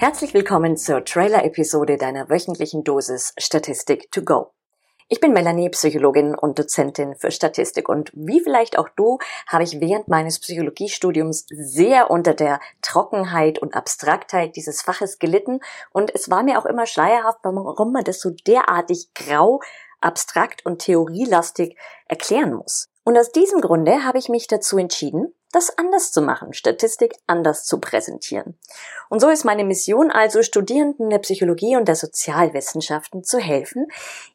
Herzlich willkommen zur Trailer-Episode deiner wöchentlichen Dosis Statistik to go. Ich bin Melanie, Psychologin und Dozentin für Statistik und wie vielleicht auch du habe ich während meines Psychologiestudiums sehr unter der Trockenheit und Abstraktheit dieses Faches gelitten und es war mir auch immer schleierhaft, warum man das so derartig grau, abstrakt und theorielastig erklären muss. Und aus diesem Grunde habe ich mich dazu entschieden, das anders zu machen, Statistik anders zu präsentieren. Und so ist meine Mission also, Studierenden der Psychologie und der Sozialwissenschaften zu helfen,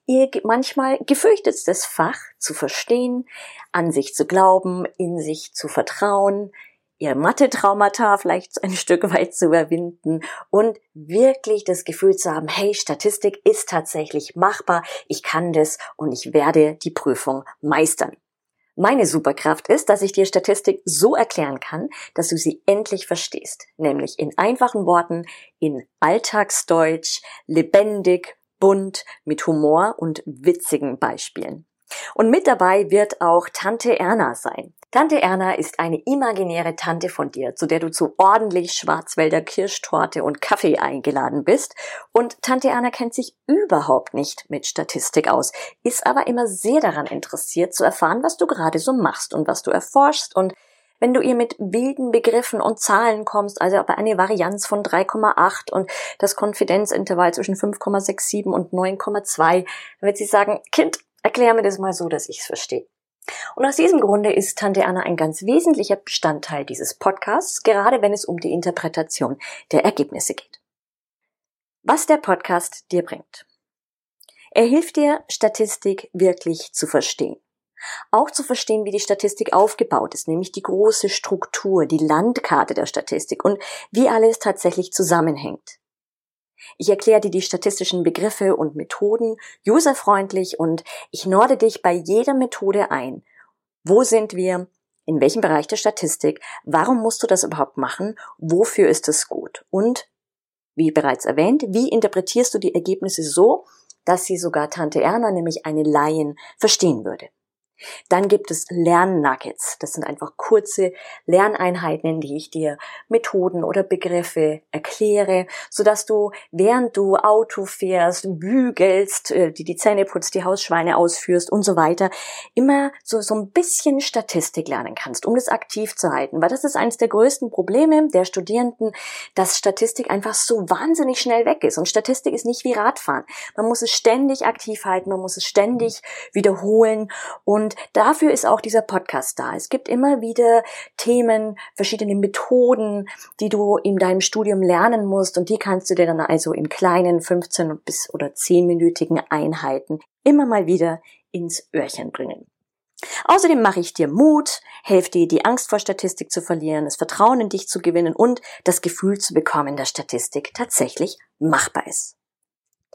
ihr manchmal gefürchtetes Fach zu verstehen, an sich zu glauben, in sich zu vertrauen, ihr Mathe-Traumata vielleicht ein Stück weit zu überwinden und wirklich das Gefühl zu haben, hey, Statistik ist tatsächlich machbar, ich kann das und ich werde die Prüfung meistern. Meine Superkraft ist, dass ich dir Statistik so erklären kann, dass du sie endlich verstehst, nämlich in einfachen Worten, in Alltagsdeutsch, lebendig, bunt, mit Humor und witzigen Beispielen. Und mit dabei wird auch Tante Erna sein. Tante Erna ist eine imaginäre Tante von dir, zu der du zu ordentlich Schwarzwälder Kirschtorte und Kaffee eingeladen bist. Und Tante Erna kennt sich überhaupt nicht mit Statistik aus, ist aber immer sehr daran interessiert zu erfahren, was du gerade so machst und was du erforschst und wenn du ihr mit wilden Begriffen und Zahlen kommst, also bei einer Varianz von 3,8 und das Konfidenzintervall zwischen 5,67 und 9,2, dann wird sie sagen, Kind, erklär mir das mal so, dass ich es verstehe. Und aus diesem Grunde ist Tante Anna ein ganz wesentlicher Bestandteil dieses Podcasts, gerade wenn es um die Interpretation der Ergebnisse geht. Was der Podcast dir bringt. Er hilft dir, Statistik wirklich zu verstehen. Auch zu verstehen, wie die Statistik aufgebaut ist, nämlich die große Struktur, die Landkarte der Statistik und wie alles tatsächlich zusammenhängt. Ich erkläre dir die statistischen Begriffe und Methoden userfreundlich und ich norde dich bei jeder Methode ein. Wo sind wir? In welchem Bereich der Statistik? Warum musst du das überhaupt machen? Wofür ist es gut? Und, wie bereits erwähnt, wie interpretierst du die Ergebnisse so, dass sie sogar Tante Erna, nämlich eine Laien, verstehen würde? Dann gibt es Lernnuggets. Das sind einfach kurze Lerneinheiten, in die ich dir Methoden oder Begriffe erkläre, so dass du, während du Auto fährst, bügelst, äh, die die Zähne putzt, die Hausschweine ausführst und so weiter, immer so, so ein bisschen Statistik lernen kannst, um das aktiv zu halten. Weil das ist eines der größten Probleme der Studierenden, dass Statistik einfach so wahnsinnig schnell weg ist. Und Statistik ist nicht wie Radfahren. Man muss es ständig aktiv halten, man muss es ständig wiederholen und und dafür ist auch dieser Podcast da. Es gibt immer wieder Themen, verschiedene Methoden, die du in deinem Studium lernen musst und die kannst du dir dann also in kleinen 15 bis oder 10-minütigen Einheiten immer mal wieder ins Öhrchen bringen. Außerdem mache ich dir Mut, helfe dir, die Angst vor Statistik zu verlieren, das Vertrauen in dich zu gewinnen und das Gefühl zu bekommen, dass Statistik tatsächlich machbar ist.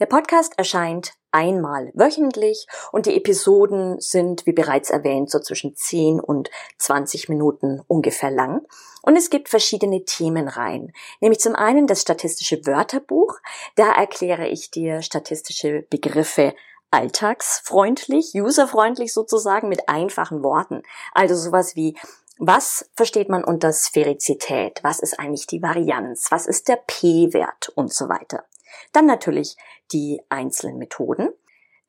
Der Podcast erscheint einmal wöchentlich und die Episoden sind, wie bereits erwähnt, so zwischen 10 und 20 Minuten ungefähr lang. Und es gibt verschiedene Themenreihen, nämlich zum einen das statistische Wörterbuch. Da erkläre ich dir statistische Begriffe alltagsfreundlich, userfreundlich sozusagen mit einfachen Worten. Also sowas wie was versteht man unter Sphärizität? Was ist eigentlich die Varianz? Was ist der P-Wert und so weiter? Dann natürlich die einzelnen Methoden.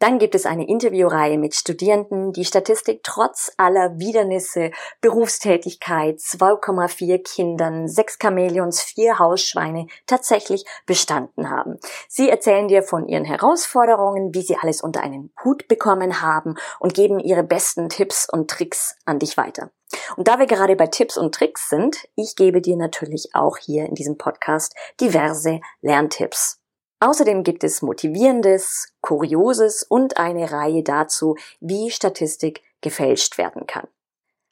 Dann gibt es eine Interviewreihe mit Studierenden, die Statistik trotz aller Widernisse, Berufstätigkeit, 2,4 Kindern, 6 Chamäleons, 4 Hausschweine tatsächlich bestanden haben. Sie erzählen dir von ihren Herausforderungen, wie sie alles unter einen Hut bekommen haben und geben ihre besten Tipps und Tricks an dich weiter. Und da wir gerade bei Tipps und Tricks sind, ich gebe dir natürlich auch hier in diesem Podcast diverse Lerntipps. Außerdem gibt es Motivierendes, Kurioses und eine Reihe dazu, wie Statistik gefälscht werden kann.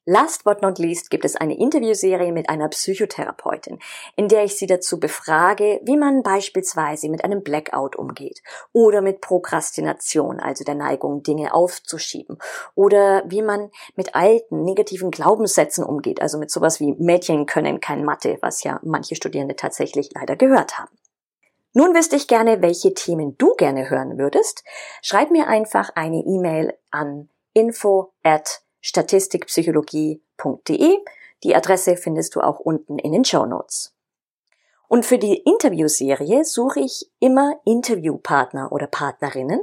Last but not least gibt es eine Interviewserie mit einer Psychotherapeutin, in der ich sie dazu befrage, wie man beispielsweise mit einem Blackout umgeht oder mit Prokrastination, also der Neigung, Dinge aufzuschieben oder wie man mit alten negativen Glaubenssätzen umgeht, also mit sowas wie Mädchen können kein Mathe, was ja manche Studierende tatsächlich leider gehört haben. Nun wüsste ich gerne, welche Themen du gerne hören würdest. Schreib mir einfach eine E-Mail an info at statistikpsychologie.de. Die Adresse findest du auch unten in den Show Notes. Und für die Interviewserie suche ich immer Interviewpartner oder Partnerinnen.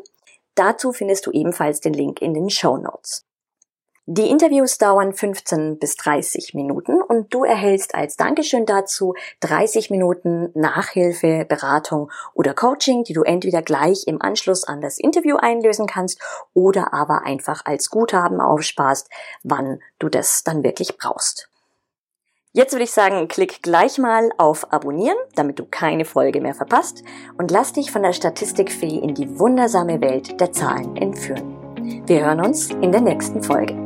Dazu findest du ebenfalls den Link in den Show Notes. Die Interviews dauern 15 bis 30 Minuten und du erhältst als Dankeschön dazu 30 Minuten Nachhilfe, Beratung oder Coaching, die du entweder gleich im Anschluss an das Interview einlösen kannst oder aber einfach als Guthaben aufsparst, wann du das dann wirklich brauchst. Jetzt würde ich sagen, klick gleich mal auf Abonnieren, damit du keine Folge mehr verpasst und lass dich von der Statistikfee in die wundersame Welt der Zahlen entführen. Wir hören uns in der nächsten Folge.